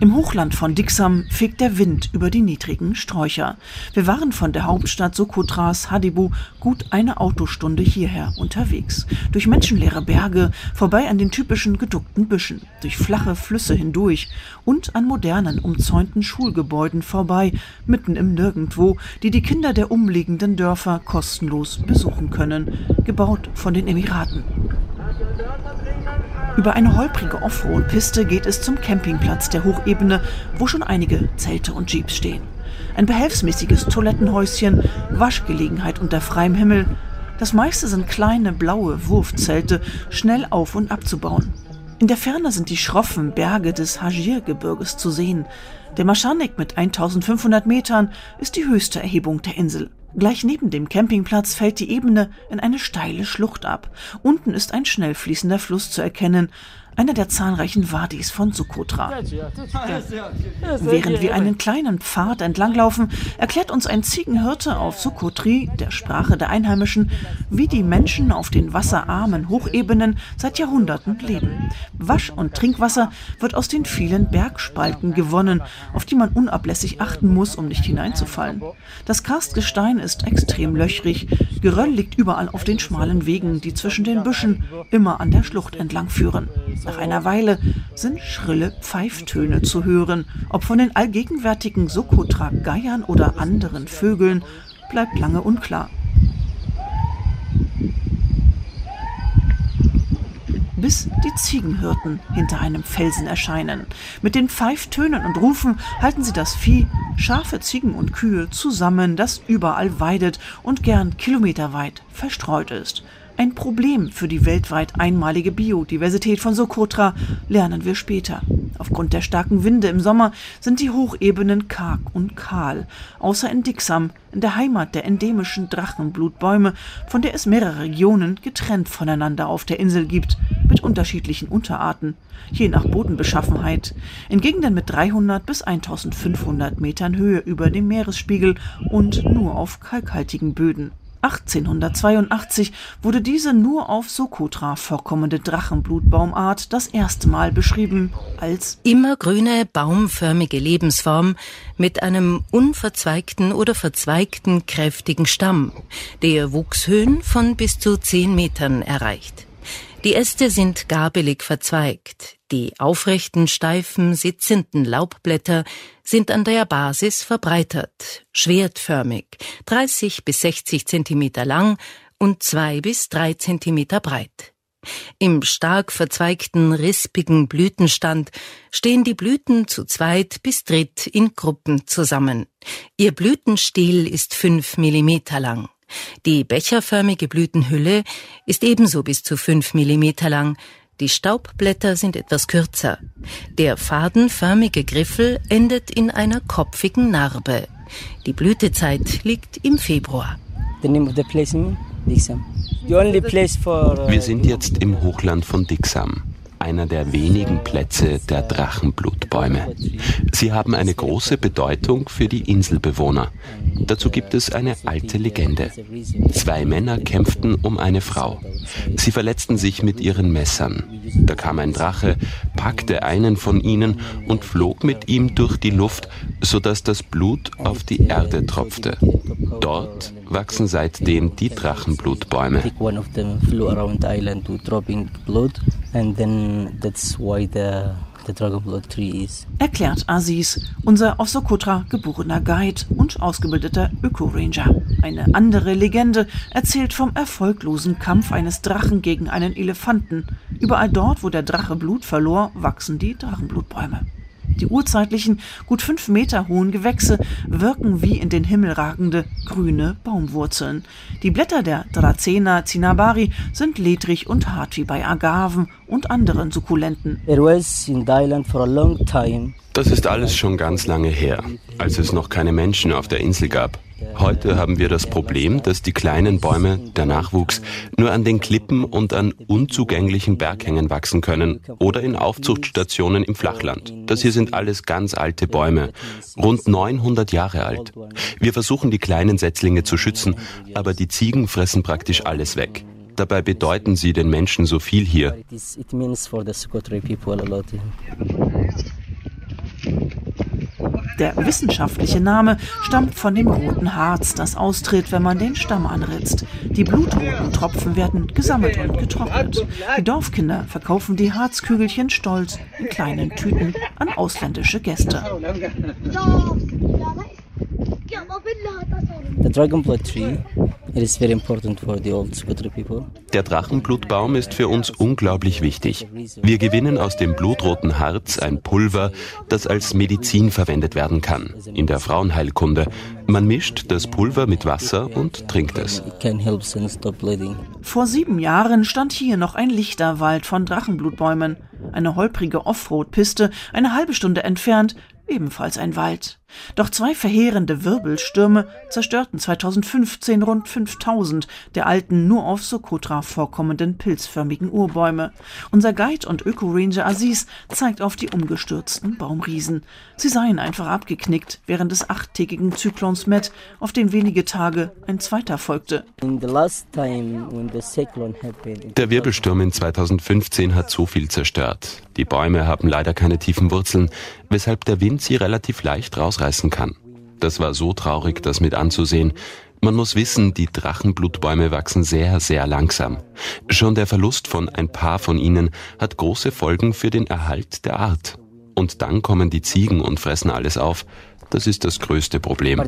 Im Hochland von Dixam fegt der Wind über die niedrigen Sträucher. Wir waren von der Hauptstadt Sokotras Hadibu gut eine Autostunde hierher unterwegs. Durch menschenleere Berge, vorbei an den typischen geduckten Büschen, durch flache Flüsse hindurch und an modernen, umzäunten Schulgebäuden vorbei, mitten im Nirgendwo, die die Kinder der umliegenden Dörfer kostenlos besuchen können, gebaut von den Emiraten. Über eine holprige Offroad-Piste geht es zum Campingplatz der Hochebene, wo schon einige Zelte und Jeeps stehen. Ein behelfsmäßiges Toilettenhäuschen, Waschgelegenheit unter freiem Himmel. Das meiste sind kleine blaue Wurfzelte, schnell auf und abzubauen. In der Ferne sind die schroffen Berge des Hajir-Gebirges zu sehen. Der Maschanik mit 1500 Metern ist die höchste Erhebung der Insel. Gleich neben dem Campingplatz fällt die Ebene in eine steile Schlucht ab. Unten ist ein schnell fließender Fluss zu erkennen, einer der zahlreichen Wadis von Sokotra. Während wir einen kleinen Pfad entlanglaufen, erklärt uns ein Ziegenhirte auf Sokotri, der Sprache der Einheimischen, wie die Menschen auf den wasserarmen Hochebenen seit Jahrhunderten leben. Wasch- und Trinkwasser wird aus den vielen Bergspalten gewonnen, auf die man unablässig achten muss, um nicht hineinzufallen. Das Karstgestein ist extrem löchrig, Geröll liegt überall auf den schmalen Wegen, die zwischen den Büschen immer an der Schlucht entlang führen. Nach einer Weile sind schrille Pfeiftöne zu hören. Ob von den allgegenwärtigen Sokotra-Geiern oder anderen Vögeln, bleibt lange unklar. bis die Ziegenhirten hinter einem Felsen erscheinen. Mit den Pfeiftönen und Rufen halten sie das Vieh, Schafe, Ziegen und Kühe zusammen, das überall weidet und gern kilometerweit verstreut ist. Ein Problem für die weltweit einmalige Biodiversität von Sokotra lernen wir später. Aufgrund der starken Winde im Sommer sind die Hochebenen karg und kahl, außer in Dixam, in der Heimat der endemischen Drachenblutbäume, von der es mehrere Regionen getrennt voneinander auf der Insel gibt, mit unterschiedlichen Unterarten, je nach Bodenbeschaffenheit, in Gegenden mit 300 bis 1500 Metern Höhe über dem Meeresspiegel und nur auf kalkhaltigen Böden. 1882 wurde diese nur auf Sokotra vorkommende Drachenblutbaumart das erste Mal beschrieben als immergrüne baumförmige Lebensform mit einem unverzweigten oder verzweigten kräftigen Stamm, der Wuchshöhen von bis zu zehn Metern erreicht. Die Äste sind gabelig verzweigt. Die aufrechten, steifen, sitzenden Laubblätter sind an der Basis verbreitert, schwertförmig, 30 bis 60 Zentimeter lang und zwei bis drei Zentimeter breit. Im stark verzweigten, rispigen Blütenstand stehen die Blüten zu zweit bis dritt in Gruppen zusammen. Ihr Blütenstiel ist fünf Millimeter lang. Die becherförmige Blütenhülle ist ebenso bis zu fünf Millimeter lang. Die Staubblätter sind etwas kürzer. Der fadenförmige Griffel endet in einer kopfigen Narbe. Die Blütezeit liegt im Februar. Wir sind jetzt im Hochland von Dixam einer der wenigen Plätze der Drachenblutbäume. Sie haben eine große Bedeutung für die Inselbewohner. Dazu gibt es eine alte Legende. Zwei Männer kämpften um eine Frau. Sie verletzten sich mit ihren Messern. Da kam ein Drache, packte einen von ihnen und flog mit ihm durch die Luft, sodass das Blut auf die Erde tropfte. Dort wachsen seitdem die Drachenblutbäume. Erklärt Aziz, unser auf Sokotra geborener Guide und ausgebildeter Öko-Ranger. Eine andere Legende erzählt vom erfolglosen Kampf eines Drachen gegen einen Elefanten. Überall dort, wo der Drache Blut verlor, wachsen die Drachenblutbäume. Die urzeitlichen, gut fünf Meter hohen Gewächse wirken wie in den Himmel ragende grüne Baumwurzeln. Die Blätter der Dracena cinabari sind ledrig und hart wie bei Agaven und anderen Sukkulenten. Das ist alles schon ganz lange her, als es noch keine Menschen auf der Insel gab. Heute haben wir das Problem, dass die kleinen Bäume, der Nachwuchs, nur an den Klippen und an unzugänglichen Berghängen wachsen können oder in Aufzuchtstationen im Flachland. Das hier sind alles ganz alte Bäume, rund 900 Jahre alt. Wir versuchen die kleinen Setzlinge zu schützen, aber die Ziegen fressen praktisch alles weg. Dabei bedeuten sie den Menschen so viel hier. Der wissenschaftliche Name stammt von dem roten Harz, das austritt, wenn man den Stamm anritzt. Die blutroten Tropfen werden gesammelt und getrocknet. Die Dorfkinder verkaufen die Harzkügelchen stolz in kleinen Tüten an ausländische Gäste. The dragon blood tree it is very important for the old Socotra people. Der Drachenblutbaum ist für uns unglaublich wichtig. Wir gewinnen aus dem blutroten Harz ein Pulver, das als Medizin verwendet werden kann, in der Frauenheilkunde. Man mischt das Pulver mit Wasser und trinkt es. Vor sieben Jahren stand hier noch ein Lichterwald von Drachenblutbäumen. Eine holprige Offroad-Piste, eine halbe Stunde entfernt, ebenfalls ein Wald. Doch zwei verheerende Wirbelstürme zerstörten 2015 rund 5000 der alten, nur auf Sokotra vorkommenden pilzförmigen Urbäume. Unser Guide und Öko-Ranger Aziz zeigt auf die umgestürzten Baumriesen. Sie seien einfach abgeknickt während des achttägigen Zyklons Met, auf den wenige Tage ein zweiter folgte. Der Wirbelsturm in 2015 hat so viel zerstört. Die Bäume haben leider keine tiefen Wurzeln, weshalb der Wind sie relativ leicht rausreißen kann. Das war so traurig, das mit anzusehen. Man muss wissen, die Drachenblutbäume wachsen sehr, sehr langsam. Schon der Verlust von ein paar von ihnen hat große Folgen für den Erhalt der Art. Und dann kommen die Ziegen und fressen alles auf. Das ist das größte Problem.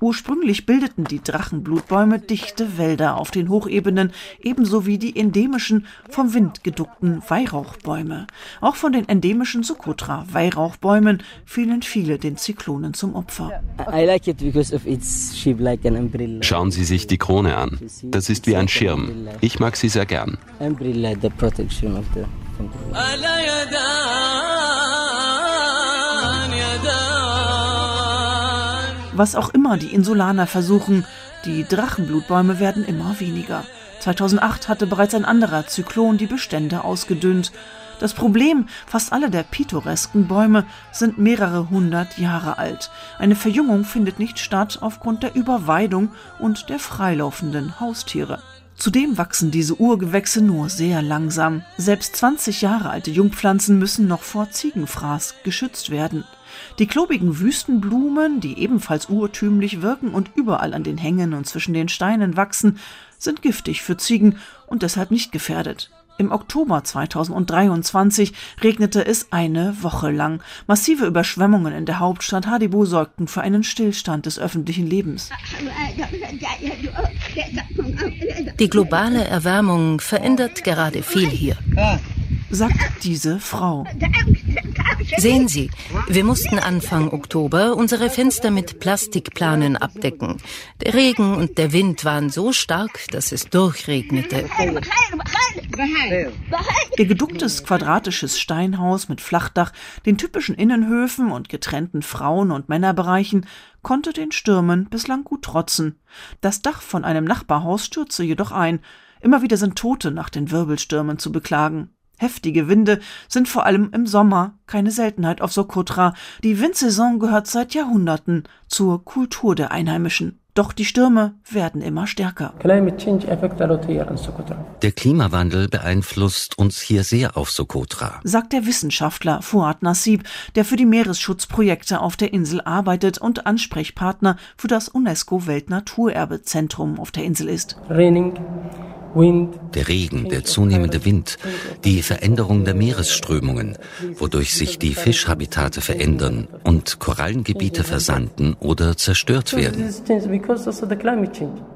Ursprünglich bildeten die Drachenblutbäume dichte Wälder auf den Hochebenen, ebenso wie die endemischen, vom Wind geduckten Weihrauchbäume. Auch von den endemischen Sokotra-Weihrauchbäumen fielen viele den Zyklonen zum Opfer. I I like it because of its shape like an umbrella. Schauen Sie sich die Krone an. Das ist wie ein Schirm. Ich mag sie sehr gern. Was auch immer die Insulaner versuchen, die Drachenblutbäume werden immer weniger. 2008 hatte bereits ein anderer Zyklon die Bestände ausgedünnt. Das Problem, fast alle der pittoresken Bäume sind mehrere hundert Jahre alt. Eine Verjüngung findet nicht statt aufgrund der Überweidung und der freilaufenden Haustiere. Zudem wachsen diese Urgewächse nur sehr langsam. Selbst 20 Jahre alte Jungpflanzen müssen noch vor Ziegenfraß geschützt werden. Die klobigen Wüstenblumen, die ebenfalls urtümlich wirken und überall an den Hängen und zwischen den Steinen wachsen, sind giftig für Ziegen und deshalb nicht gefährdet. Im Oktober 2023 regnete es eine Woche lang. Massive Überschwemmungen in der Hauptstadt Hadibu sorgten für einen Stillstand des öffentlichen Lebens. Die globale Erwärmung verändert gerade viel hier. sagt diese Frau. Sehen Sie, wir mussten Anfang Oktober unsere Fenster mit Plastikplanen abdecken. Der Regen und der Wind waren so stark, dass es durchregnete. Ihr geducktes quadratisches Steinhaus mit Flachdach, den typischen Innenhöfen und getrennten Frauen- und Männerbereichen konnte den Stürmen bislang gut trotzen. Das Dach von einem Nachbarhaus stürzte jedoch ein. Immer wieder sind Tote nach den Wirbelstürmen zu beklagen. Heftige Winde sind vor allem im Sommer keine Seltenheit auf Sokotra. Die Windsaison gehört seit Jahrhunderten zur Kultur der Einheimischen. Doch die Stürme werden immer stärker. Der Klimawandel beeinflusst uns hier sehr auf Sokotra. sagt der Wissenschaftler Fuad Nassib, der für die Meeresschutzprojekte auf der Insel arbeitet und Ansprechpartner für das UNESCO-Weltnaturerbezentrum auf der Insel ist. Raining, Der Regen, der zunehmende Wind, die Veränderung der Meeresströmungen, wodurch sich die Fischhabitate verändern und Korallengebiete versanden oder zerstört werden.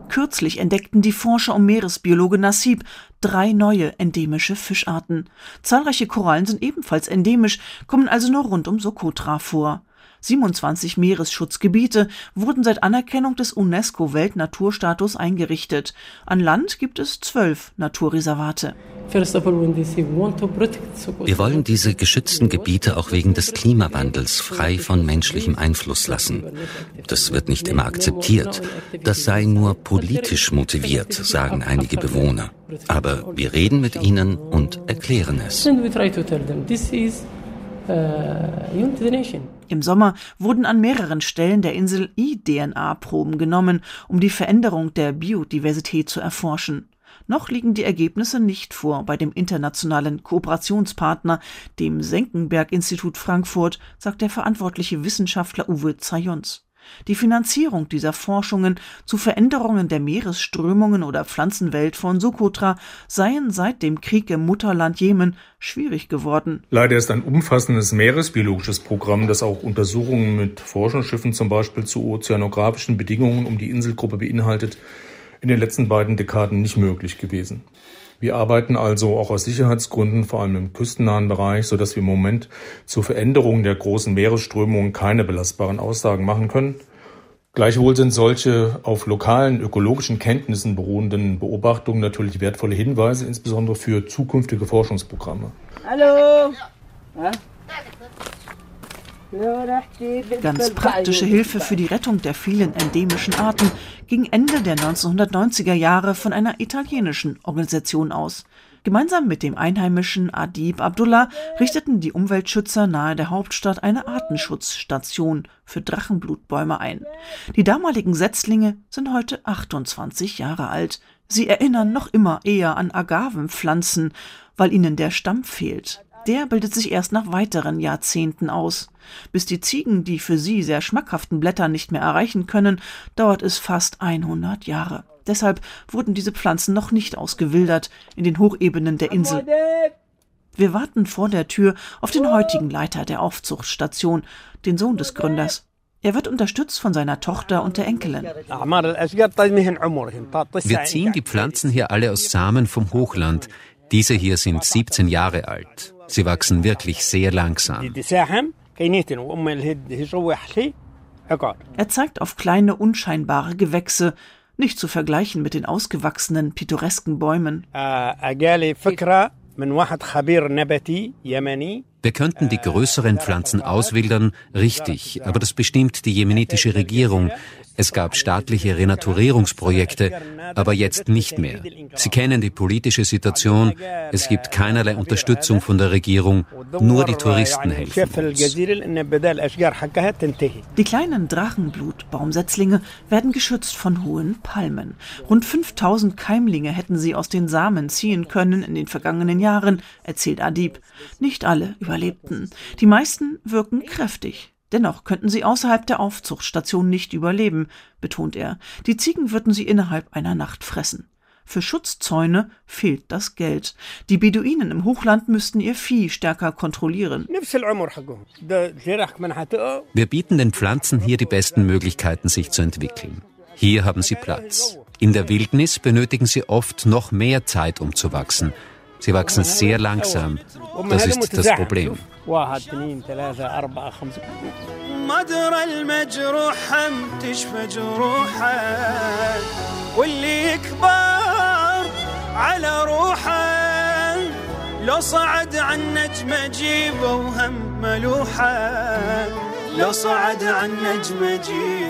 Kürzlich entdeckten die Forscher und Meeresbiologe Nassib drei neue endemische Fischarten. Zahlreiche Korallen sind ebenfalls endemisch, kommen also nur rund um Sokotra vor. 27 Meeresschutzgebiete wurden seit Anerkennung des UNESCO-Weltnaturstatus eingerichtet. An Land gibt es zwölf Naturreservate. First of all, when they say we want to protect Socotra, Wir wollen diese geschützten Gebiete auch wegen des Klimawandels frei von menschlichem Einfluss lassen. Das wird nicht immer akzeptiert. Das sei nur politisch motiviert, sagen einige Bewohner. Aber wir reden mit ihnen und erklären es. Im Sommer wurden an mehreren Stellen der Insel i-DNA-Proben genommen, um die Veränderung der Biodiversität zu erforschen. Noch liegen die Ergebnisse nicht vor bei dem internationalen Kooperationspartner, dem Senckenberg-Institut Frankfurt, sagt der verantwortliche Wissenschaftler Uwe Zayons. Die Finanzierung dieser Forschungen zu Veränderungen der Meeresströmungen oder Pflanzenwelt von Sokotra seien seit dem Krieg im Mutterland Jemen schwierig geworden. Leider ist ein umfassendes meeresbiologisches Programm, das auch Untersuchungen mit Forschungsschiffen zum Beispiel zu ozeanografischen Bedingungen um die Inselgruppe beinhaltet, in den letzten beiden Dekaden nicht möglich gewesen. Wir arbeiten also auch aus Sicherheitsgründen, vor allem im küstennahen Bereich, sodass wir im Moment zur Veränderung der großen Meeresströmungen keine belastbaren Aussagen machen können. Gleichwohl sind solche auf lokalen ökologischen Kenntnissen beruhenden Beobachtungen natürlich wertvolle Hinweise, insbesondere für zukünftige Forschungsprogramme. Hallo. Ja? Ganz praktische Hilfe für die Rettung der vielen endemischen Arten ging Ende der 1990er Jahre von einer italienischen Organisation aus. Gemeinsam mit dem einheimischen Adib Abdullah richteten die Umweltschützer nahe der Hauptstadt eine Artenschutzstation für Drachenblutbäume ein. Die damaligen Setzlinge sind heute 28 Jahre alt. Sie erinnern noch immer eher an Agavenpflanzen, weil ihnen der Stamm fehlt. Der bildet sich erst nach weiteren Jahrzehnten aus. Bis die Ziegen die für sie sehr schmackhaften Blätter nicht mehr erreichen können, dauert es fast 100 Jahre. Deshalb wurden diese Pflanzen noch nicht ausgewildert in den Hochebenen der Insel. Wir warten vor der Tür auf den heutigen Leiter der Aufzuchtstation, den Sohn des Gründers. Er wird unterstützt von seiner Tochter und der Enkelin. Wir ziehen die Pflanzen hier alle aus Samen vom Hochland. Diese hier sind 17 Jahre alt. Sie wachsen wirklich sehr langsam. Er zeigt auf kleine, unscheinbare Gewächse, nicht zu vergleichen mit den ausgewachsenen, pittoresken Bäumen. Wir könnten die größeren Pflanzen auswildern, richtig, aber das bestimmt die jemenitische Regierung. Es gab staatliche Renaturierungsprojekte, aber jetzt nicht mehr. Sie kennen die politische Situation. Es gibt keinerlei Unterstützung von der Regierung. Nur die Touristen helfen uns. Die kleinen Drachenblutbaumsetzlinge werden geschützt von hohen Palmen. Rund 5000 Keimlinge hätten sie aus den Samen ziehen können in den vergangenen Jahren, erzählt Adib. Nicht alle überlebten. Die meisten wirken kräftig. Dennoch könnten sie außerhalb der Aufzuchtstation nicht überleben, betont er. Die Ziegen würden sie innerhalb einer Nacht fressen. Für Schutzzäune fehlt das Geld. Die Beduinen im Hochland müssten ihr Vieh stärker kontrollieren. Wir bieten den Pflanzen hier die besten Möglichkeiten, sich zu entwickeln. Hier haben sie Platz. In der Wildnis benötigen sie oft noch mehr Zeit, um zu wachsen. Sie wachsen sehr langsam. Das ist das Problem. مدرى المجروح هم تشفى جروحه واللي يكبر على روحه لو صعد عن نجمة جيبه وهم ملوحه لو صعد عن نجمة جيبه